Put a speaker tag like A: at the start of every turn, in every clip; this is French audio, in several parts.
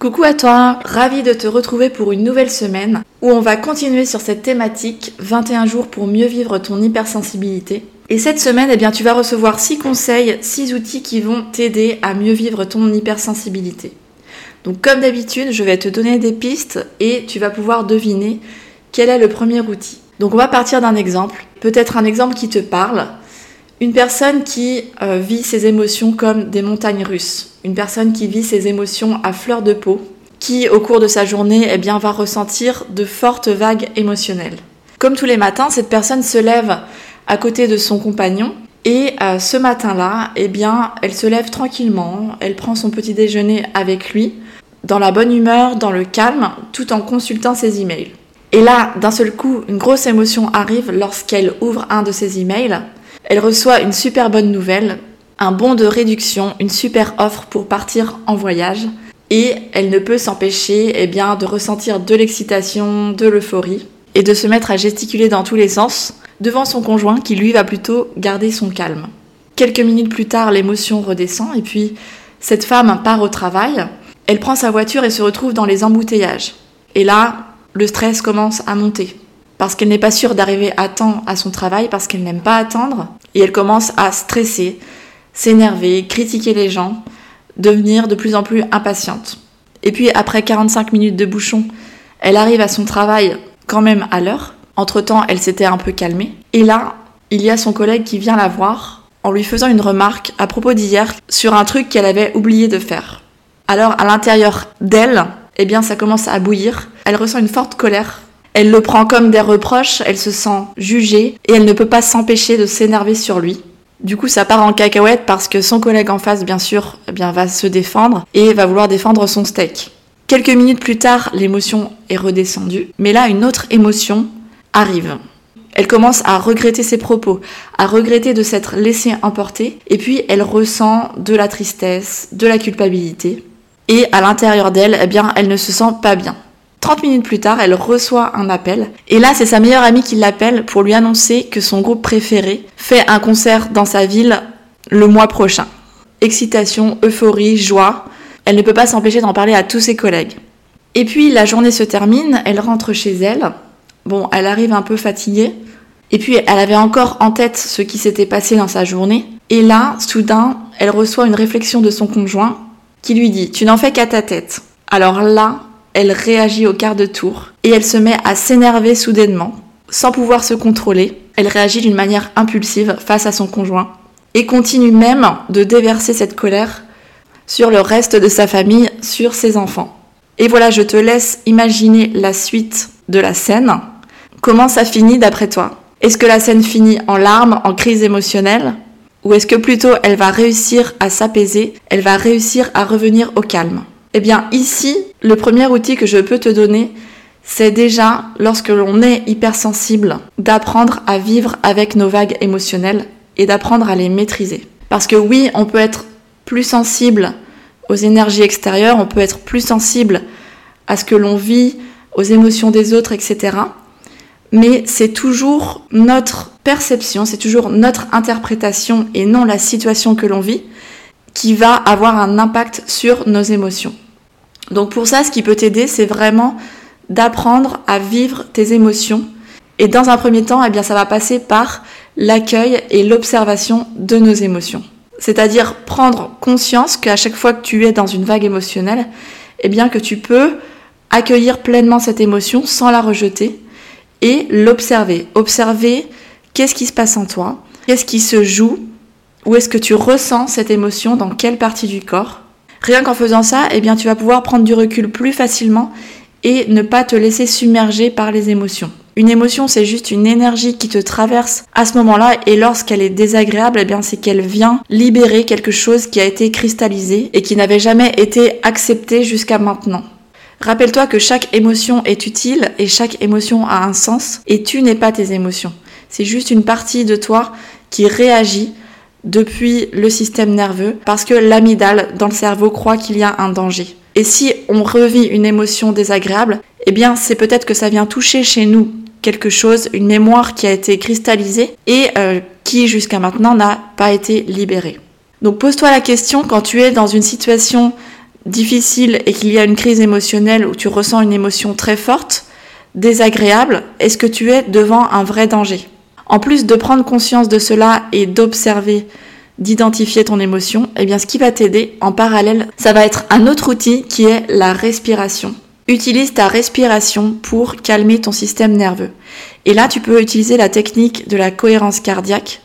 A: Coucou à toi, ravi de te retrouver pour une nouvelle semaine où on va continuer sur cette thématique 21 jours pour mieux vivre ton hypersensibilité. Et cette semaine, eh bien, tu vas recevoir 6 conseils, 6 outils qui vont t'aider à mieux vivre ton hypersensibilité. Donc comme d'habitude, je vais te donner des pistes et tu vas pouvoir deviner quel est le premier outil. Donc on va partir d'un exemple, peut-être un exemple qui te parle. Une personne qui euh, vit ses émotions comme des montagnes russes une personne qui vit ses émotions à fleur de peau, qui au cours de sa journée eh bien, va ressentir de fortes vagues émotionnelles. Comme tous les matins, cette personne se lève à côté de son compagnon et euh, ce matin-là, eh bien, elle se lève tranquillement, elle prend son petit déjeuner avec lui, dans la bonne humeur, dans le calme, tout en consultant ses emails. Et là, d'un seul coup, une grosse émotion arrive lorsqu'elle ouvre un de ses emails. Elle reçoit une super bonne nouvelle un bon de réduction, une super offre pour partir en voyage. Et elle ne peut s'empêcher eh de ressentir de l'excitation, de l'euphorie et de se mettre à gesticuler dans tous les sens devant son conjoint qui lui va plutôt garder son calme. Quelques minutes plus tard, l'émotion redescend et puis cette femme part au travail. Elle prend sa voiture et se retrouve dans les embouteillages. Et là, le stress commence à monter parce qu'elle n'est pas sûre d'arriver à temps à son travail, parce qu'elle n'aime pas attendre, et elle commence à stresser, s'énerver, critiquer les gens, devenir de plus en plus impatiente. Et puis après 45 minutes de bouchon, elle arrive à son travail quand même à l'heure. Entre-temps, elle s'était un peu calmée. Et là, il y a son collègue qui vient la voir en lui faisant une remarque à propos d'hier sur un truc qu'elle avait oublié de faire. Alors à l'intérieur d'elle, eh bien ça commence à bouillir. Elle ressent une forte colère. Elle le prend comme des reproches, elle se sent jugée et elle ne peut pas s'empêcher de s'énerver sur lui. Du coup, ça part en cacahuète parce que son collègue en face, bien sûr, eh va se défendre et va vouloir défendre son steak. Quelques minutes plus tard, l'émotion est redescendue, mais là, une autre émotion arrive. Elle commence à regretter ses propos, à regretter de s'être laissée emporter, et puis elle ressent de la tristesse, de la culpabilité, et à l'intérieur d'elle, eh bien, elle ne se sent pas bien. 30 minutes plus tard, elle reçoit un appel. Et là, c'est sa meilleure amie qui l'appelle pour lui annoncer que son groupe préféré fait un concert dans sa ville le mois prochain. Excitation, euphorie, joie. Elle ne peut pas s'empêcher d'en parler à tous ses collègues. Et puis la journée se termine, elle rentre chez elle. Bon, elle arrive un peu fatiguée. Et puis elle avait encore en tête ce qui s'était passé dans sa journée. Et là, soudain, elle reçoit une réflexion de son conjoint qui lui dit Tu n'en fais qu'à ta tête. Alors là, elle réagit au quart de tour et elle se met à s'énerver soudainement, sans pouvoir se contrôler. Elle réagit d'une manière impulsive face à son conjoint et continue même de déverser cette colère sur le reste de sa famille, sur ses enfants. Et voilà, je te laisse imaginer la suite de la scène. Comment ça finit d'après toi? Est-ce que la scène finit en larmes, en crise émotionnelle Ou est-ce que plutôt elle va réussir à s'apaiser, elle va réussir à revenir au calme? Eh bien ici, le premier outil que je peux te donner, c'est déjà, lorsque l'on est hypersensible, d'apprendre à vivre avec nos vagues émotionnelles et d'apprendre à les maîtriser. Parce que oui, on peut être plus sensible aux énergies extérieures, on peut être plus sensible à ce que l'on vit, aux émotions des autres, etc. Mais c'est toujours notre perception, c'est toujours notre interprétation et non la situation que l'on vit qui va avoir un impact sur nos émotions. Donc pour ça, ce qui peut t'aider, c'est vraiment d'apprendre à vivre tes émotions. Et dans un premier temps, eh bien, ça va passer par l'accueil et l'observation de nos émotions. C'est-à-dire prendre conscience qu'à chaque fois que tu es dans une vague émotionnelle, eh bien, que tu peux accueillir pleinement cette émotion sans la rejeter et l'observer. Observer qu'est-ce qui se passe en toi, qu'est-ce qui se joue où est-ce que tu ressens cette émotion? Dans quelle partie du corps? Rien qu'en faisant ça, eh bien, tu vas pouvoir prendre du recul plus facilement et ne pas te laisser submerger par les émotions. Une émotion, c'est juste une énergie qui te traverse à ce moment-là et lorsqu'elle est désagréable, eh bien, c'est qu'elle vient libérer quelque chose qui a été cristallisé et qui n'avait jamais été accepté jusqu'à maintenant. Rappelle-toi que chaque émotion est utile et chaque émotion a un sens et tu n'es pas tes émotions. C'est juste une partie de toi qui réagit depuis le système nerveux parce que l'amygdale dans le cerveau croit qu'il y a un danger. Et si on revit une émotion désagréable, eh bien c'est peut-être que ça vient toucher chez nous quelque chose, une mémoire qui a été cristallisée et euh, qui jusqu'à maintenant n'a pas été libérée. Donc pose-toi la question quand tu es dans une situation difficile et qu'il y a une crise émotionnelle où tu ressens une émotion très forte, désagréable, est-ce que tu es devant un vrai danger? En plus de prendre conscience de cela et d'observer, d'identifier ton émotion, eh bien ce qui va t'aider en parallèle, ça va être un autre outil qui est la respiration. Utilise ta respiration pour calmer ton système nerveux. Et là, tu peux utiliser la technique de la cohérence cardiaque.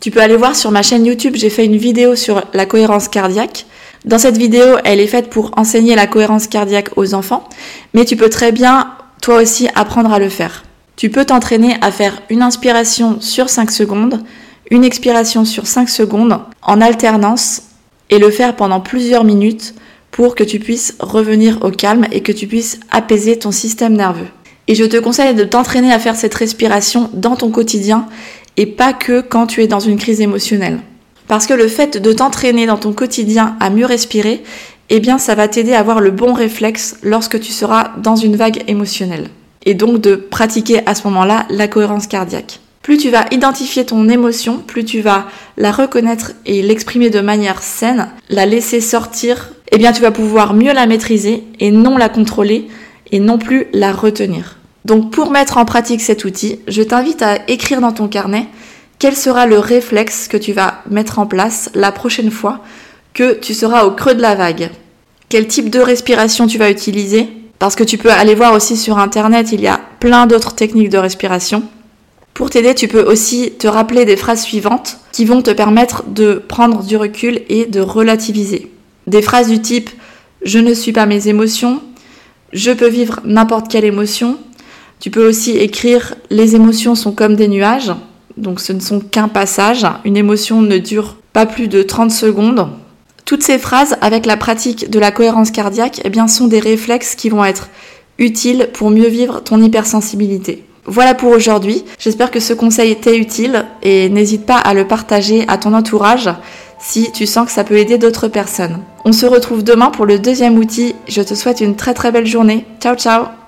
A: Tu peux aller voir sur ma chaîne YouTube, j'ai fait une vidéo sur la cohérence cardiaque. Dans cette vidéo, elle est faite pour enseigner la cohérence cardiaque aux enfants, mais tu peux très bien toi aussi apprendre à le faire. Tu peux t'entraîner à faire une inspiration sur 5 secondes, une expiration sur 5 secondes en alternance et le faire pendant plusieurs minutes pour que tu puisses revenir au calme et que tu puisses apaiser ton système nerveux. Et je te conseille de t'entraîner à faire cette respiration dans ton quotidien et pas que quand tu es dans une crise émotionnelle. Parce que le fait de t'entraîner dans ton quotidien à mieux respirer, eh bien ça va t'aider à avoir le bon réflexe lorsque tu seras dans une vague émotionnelle. Et donc de pratiquer à ce moment-là la cohérence cardiaque. Plus tu vas identifier ton émotion, plus tu vas la reconnaître et l'exprimer de manière saine, la laisser sortir, eh bien tu vas pouvoir mieux la maîtriser et non la contrôler et non plus la retenir. Donc pour mettre en pratique cet outil, je t'invite à écrire dans ton carnet quel sera le réflexe que tu vas mettre en place la prochaine fois que tu seras au creux de la vague Quel type de respiration tu vas utiliser Parce que tu peux aller voir aussi sur Internet, il y a plein d'autres techniques de respiration. Pour t'aider, tu peux aussi te rappeler des phrases suivantes qui vont te permettre de prendre du recul et de relativiser. Des phrases du type ⁇ Je ne suis pas mes émotions ⁇ Je peux vivre n'importe quelle émotion ⁇ Tu peux aussi écrire ⁇ Les émotions sont comme des nuages ⁇ donc ce ne sont qu'un passage, une émotion ne dure pas plus de 30 secondes. Toutes ces phrases, avec la pratique de la cohérence cardiaque, eh bien, sont des réflexes qui vont être utiles pour mieux vivre ton hypersensibilité. Voilà pour aujourd'hui. J'espère que ce conseil était utile et n'hésite pas à le partager à ton entourage si tu sens que ça peut aider d'autres personnes. On se retrouve demain pour le deuxième outil. Je te souhaite une très très belle journée. Ciao ciao